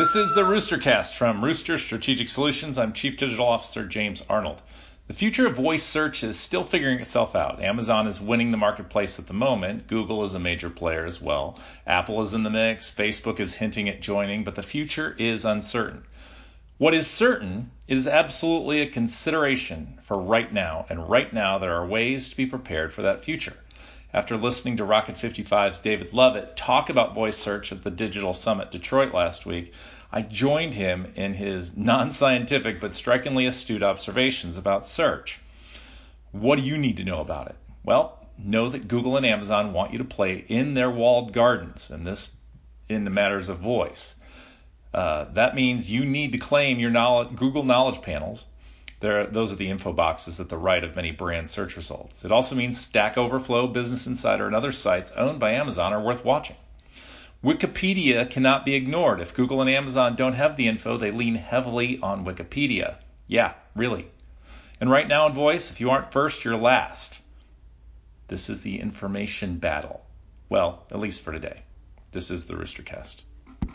This is the Roostercast from Rooster Strategic Solutions. I'm Chief Digital Officer James Arnold. The future of voice search is still figuring itself out. Amazon is winning the marketplace at the moment. Google is a major player as well. Apple is in the mix. Facebook is hinting at joining, but the future is uncertain. What is certain is absolutely a consideration for right now, and right now there are ways to be prepared for that future. After listening to Rocket 55's David Lovett talk about voice search at the Digital Summit Detroit last week, I joined him in his non scientific but strikingly astute observations about search. What do you need to know about it? Well, know that Google and Amazon want you to play in their walled gardens, and this in the matters of voice. Uh, that means you need to claim your knowledge, Google Knowledge Panels. There, those are the info boxes at the right of many brand search results. It also means Stack Overflow, Business Insider, and other sites owned by Amazon are worth watching. Wikipedia cannot be ignored. If Google and Amazon don't have the info, they lean heavily on Wikipedia. Yeah, really. And right now in voice, if you aren't first, you're last. This is the information battle. Well, at least for today. This is the Roostercast.